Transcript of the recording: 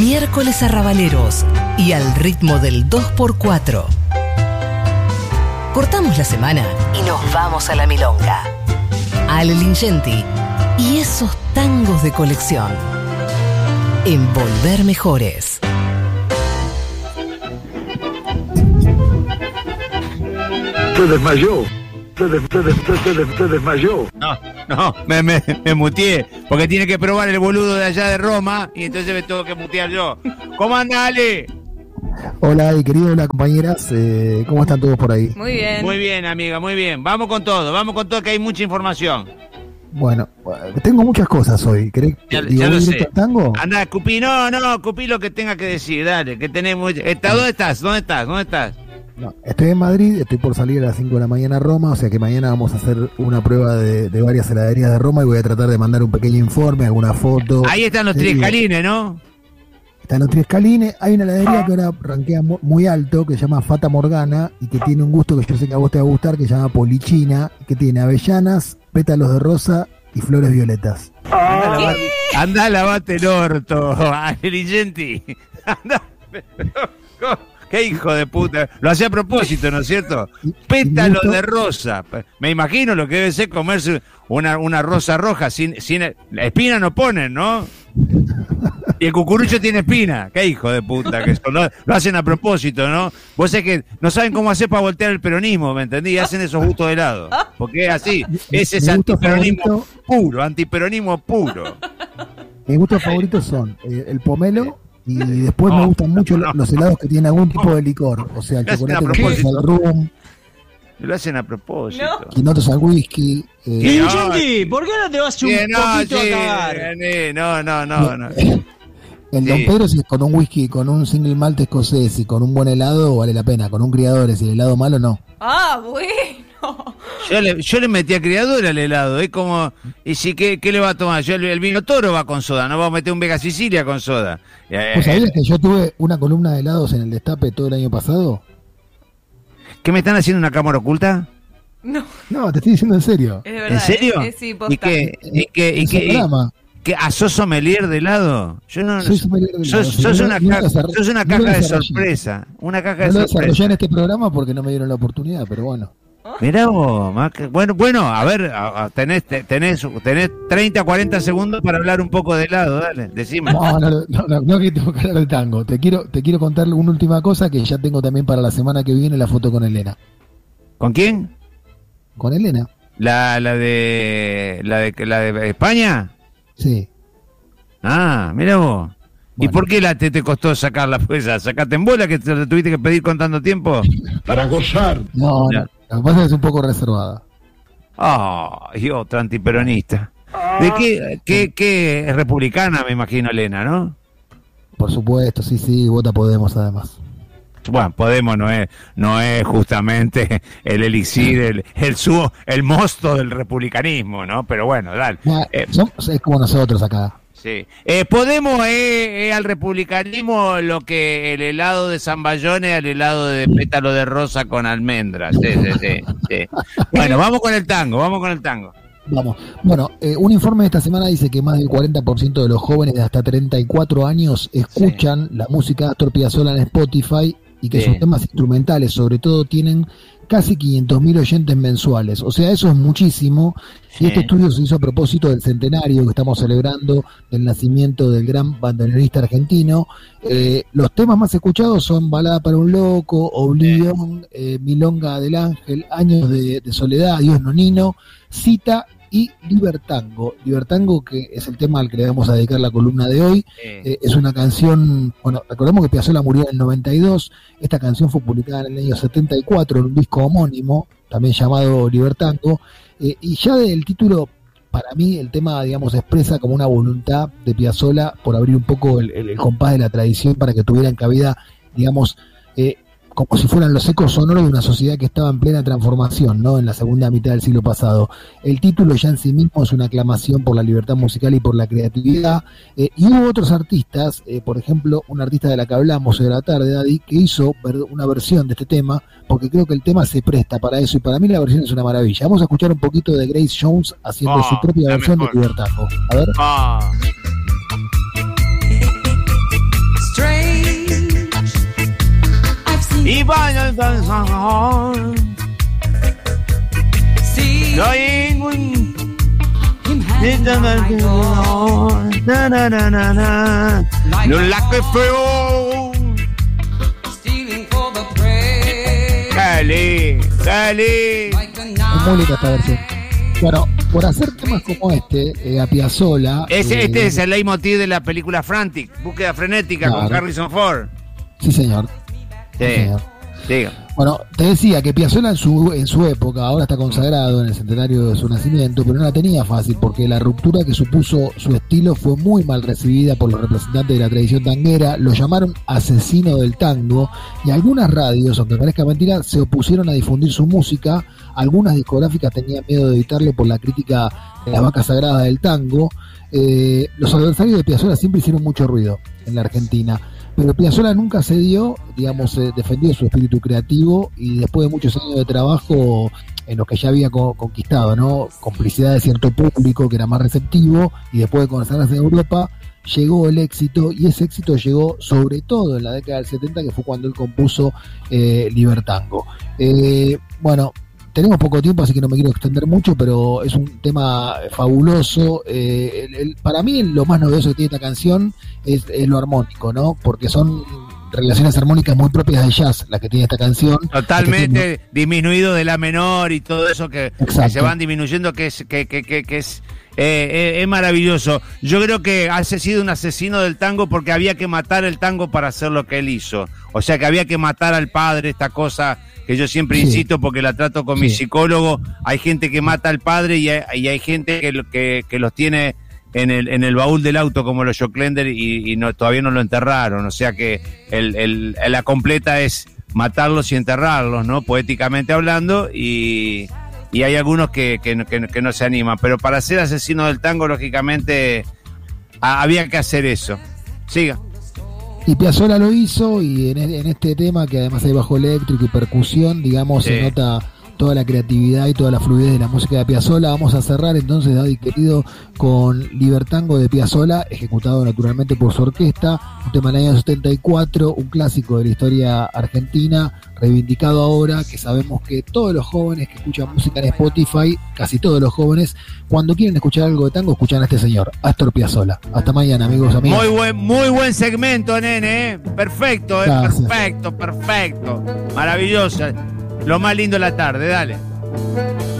Miércoles arrabaleros y al ritmo del 2x4. Cortamos la semana y nos vamos a la milonga. Ale Lingenti y esos tangos de colección. En Volver Mejores. Se desmayó. Se, des- se des- se des- se desmayó. No, no, me, me, me muteé. Porque tiene que probar el boludo de allá de Roma y entonces me tengo que mutear yo. ¿Cómo anda, Ale? Hola, y querido, hola compañeras, eh, ¿cómo están todos por ahí? Muy bien. Muy bien, amiga, muy bien. Vamos con todo, vamos con todo, que hay mucha información. Bueno, eh, tengo muchas cosas hoy. ¿Querés que Ya, digo, ya lo sé. tango? Anda, Cupí, no, no, Cupí lo que tenga que decir, dale, que tenemos... Está, ¿Dónde estás? ¿Dónde estás? ¿Dónde estás? No, estoy en Madrid, estoy por salir a las 5 de la mañana a Roma, o sea que mañana vamos a hacer una prueba de, de varias heladerías de Roma y voy a tratar de mandar un pequeño informe, alguna foto. Ahí están los Sí, triescalines, ¿no? Están los tres calines. Hay una heladería que ahora rankea mu- muy alto, que se llama Fata Morgana, y que tiene un gusto que yo sé que a vos te va a gustar, que se llama Polichina, que tiene avellanas, pétalos de rosa y flores violetas. Anda, lavarte el orto, Agrigenti. Anda. Qué hijo de puta. Lo hacía a propósito, ¿no es cierto? Pétalo de rosa. Me imagino lo que debe ser comerse una, una rosa roja sin, sin la espina no ponen, ¿no? Y el cucurucho tiene espina. Qué hijo de puta que son. Lo, lo hacen a propósito, ¿no? Vos sabés que no saben cómo hacer para voltear el peronismo, ¿me entendí? Hacen esos gustos de lado. Porque es así. Ese es antiperonismo favorito- puro, antiperonismo puro. Mis gustos favoritos son eh, el pomelo y después me gustan mucho no. los helados que tienen algún tipo de licor. O sea, el chocolate que propósito. al rum, Lo hacen a propósito. No. quinotos al whisky. eh, ¿Qué? No, ¿por qué no te vas un Sí, poquito sí, a cagar? no, no, no, no. el Don. Pedro, si es con un whisky, con un single malt escocés y con un buen helado, vale la pena. Con un criadores y el helado malo, no. Ah, bueno. Yo le, yo le metí a criadura al helado, es como, y si, ¿qué, qué le va a tomar? Yo, el, el vino toro va con soda, no vamos a meter un Vega Sicilia con soda. Eh, ¿Vos sabías que yo tuve una columna de helados en el destape todo el año pasado? ¿Qué me están haciendo una cámara oculta? No, No, te estoy diciendo en serio. es verdad. ¿En serio? eh, eh, sí, ¿Y qué? ¿Y qué? ¿Y qué? qué- ¿A sos sommelier de helado? Yo no, no Soy sommelier de sos, helado, sos no- una, no lo ca- desarroll- sos una no caja de sorpresa. Una caja No de lo desarrollé en este programa porque no me dieron la oportunidad, pero bueno. Mirá vos, más que- bueno, bueno, a ver, a- a- tenés, te- tenés, tenés 30, 40 segundos para hablar un poco de helado, dale, decime. No, no, no, no, no que tengo que hablar de tango. Te quiero, te quiero contar una última cosa que ya tengo también para la semana que viene la foto con Elena. ¿Con quién? ¿Con Elena? La, la de la de la de España. Sí. Ah, mira vos. ¿Y por qué la te, te costó sacarla pues? ¿Sacaste en bola que te la tuviste que pedir con tanto tiempo? Para gozar. No, no. Lo que pasa es que es un poco reservada. Ah, y otra antiperonista. ¿De qué, qué, qué es republicana, me imagino, Elena, no? Por supuesto, sí, sí, vota Podemos además. Bueno, Podemos no es, no es justamente el elixir, el, el, su, el mosto del republicanismo, ¿no? Pero bueno, dale. Nah, Eh, somos- es como nosotros acá. Sí. Eh, Podemos es, es al republicanismo lo que el helado de San Bayón es al helado de pétalo de rosa con almendras. Sí, sí, sí, sí. Bueno, vamos con el tango, vamos con el tango. Vamos. Bueno, eh, un informe de esta semana dice que más del 40% de los jóvenes de hasta 34 años escuchan la música de Astor Piazzolla en Spotify y que Sí. sus temas instrumentales, sobre todo, tienen casi 500.000 oyentes mensuales. O sea, eso es muchísimo. Sí. Y este estudio se hizo a propósito del centenario que estamos celebrando del nacimiento del gran bandoneonista argentino. Eh, los temas más escuchados son Balada para un Loco, Oblivion, eh, Milonga del Ángel, Años de, de Soledad, Dios Nonino, Cita y Libertango. Libertango, que es el tema al que le vamos a dedicar la columna de hoy, eh, es una canción, bueno, recordemos que Piazzolla murió en el 92, esta canción fue publicada en el año 74 en un disco homónimo, también llamado Libertango, eh, y ya del título, para mí el tema, digamos, expresa como una voluntad de Piazzolla por abrir un poco el, el- el compás de la tradición para que tuvieran cabida, digamos, como si fueran los ecos sonoros de una sociedad que estaba en plena transformación, ¿no? En la segunda mitad del siglo pasado. El título ya en sí mismo es una aclamación por la libertad musical y por la creatividad. Eh, y hubo otros artistas, eh, por ejemplo, un artista de la que hablamos de la tarde, Daddy, que hizo una versión de este tema, porque creo que el tema se presta para eso y para mí la versión es una maravilla. Vamos a escuchar un poquito de Grace Jones haciendo Ah, su propia versión mejor. de Libertango. A ver. Ah. Na, na. Lo la que feo. Stealing for the prey. Cali, Cali. Like a Es muy linda esta versión. Bueno, por hacer temas como este, eh, a Piazzolla. Ese, eh, este es el leitmotiv de la película Frantic, búsqueda frenética con Claro. Harrison Ford. Sí, señor. Sí, Sí. Bueno, te decía que Piazzolla en su, en su época, ahora está consagrado en el centenario de su nacimiento, pero no la tenía fácil porque la ruptura que supuso su estilo fue muy mal recibida por los representantes de la tradición tanguera, lo llamaron asesino del tango y algunas radios, aunque parezca mentira, se opusieron a difundir su música, algunas discográficas tenían miedo de editarlo por la crítica de la vaca sagrada del tango, Eh, los adversarios de Piazzolla siempre hicieron mucho ruido en la Argentina. Pero Piazzolla nunca cedió, digamos, eh, defendió su espíritu creativo y después de muchos años de trabajo en los que ya había co- conquistado, ¿no? Complicidad de cierto público que era más receptivo y después de consagrarse en Europa, llegó el éxito y ese éxito llegó sobre todo en la década del 70 que fue cuando él compuso eh, Libertango. Eh, bueno, tenemos poco tiempo así que no me quiero extender mucho, pero es un tema fabuloso. Eh, el- el- para mí lo más novedoso que tiene esta canción es, es lo armónico, ¿no? Porque son relaciones armónicas muy propias de jazz las que tiene esta canción. Totalmente disminuido de la menor y todo eso que, que se van disminuyendo, que es, que, que, que es, eh, eh, es maravilloso. Yo creo que ha sido un asesino del tango porque había que matar el tango para hacer lo que él hizo. O sea que había que matar al padre, esta cosa que yo siempre Sí. insisto porque la trato con mi psicólogo. Hay gente que mata al padre y hay, y hay gente que, lo- que, que los tiene en el, en el baúl del auto como los Joclender y, y no, todavía no lo enterraron. O sea que el, el- la completa es matarlos y enterrarlos, ¿no? Poéticamente hablando, y, y hay algunos que, que, no- que no- que no se animan. Pero para ser asesino del tango, lógicamente, ha- había que hacer eso. Siga. Y Piazzolla lo hizo y en, en este tema que además hay bajo eléctrico y percusión, digamos, se nota toda la creatividad y toda la fluidez de la música de Piazzolla. Vamos a cerrar entonces, Daddy querido, con Libertango de Piazzolla, ejecutado naturalmente por su orquesta, un tema del año 74, un clásico de la historia argentina, reivindicado ahora, que sabemos que todos los jóvenes que escuchan música en Spotify, casi todos los jóvenes, cuando quieren escuchar algo de tango, escuchan a este señor, Astor Piazzolla. Hasta mañana, amigos, amigas. Muy buen, muy buen segmento, nene. ¿eh? Perfecto, ¿eh? Perfecto, perfecto. Maravilloso. Lo más lindo de la tarde, dale.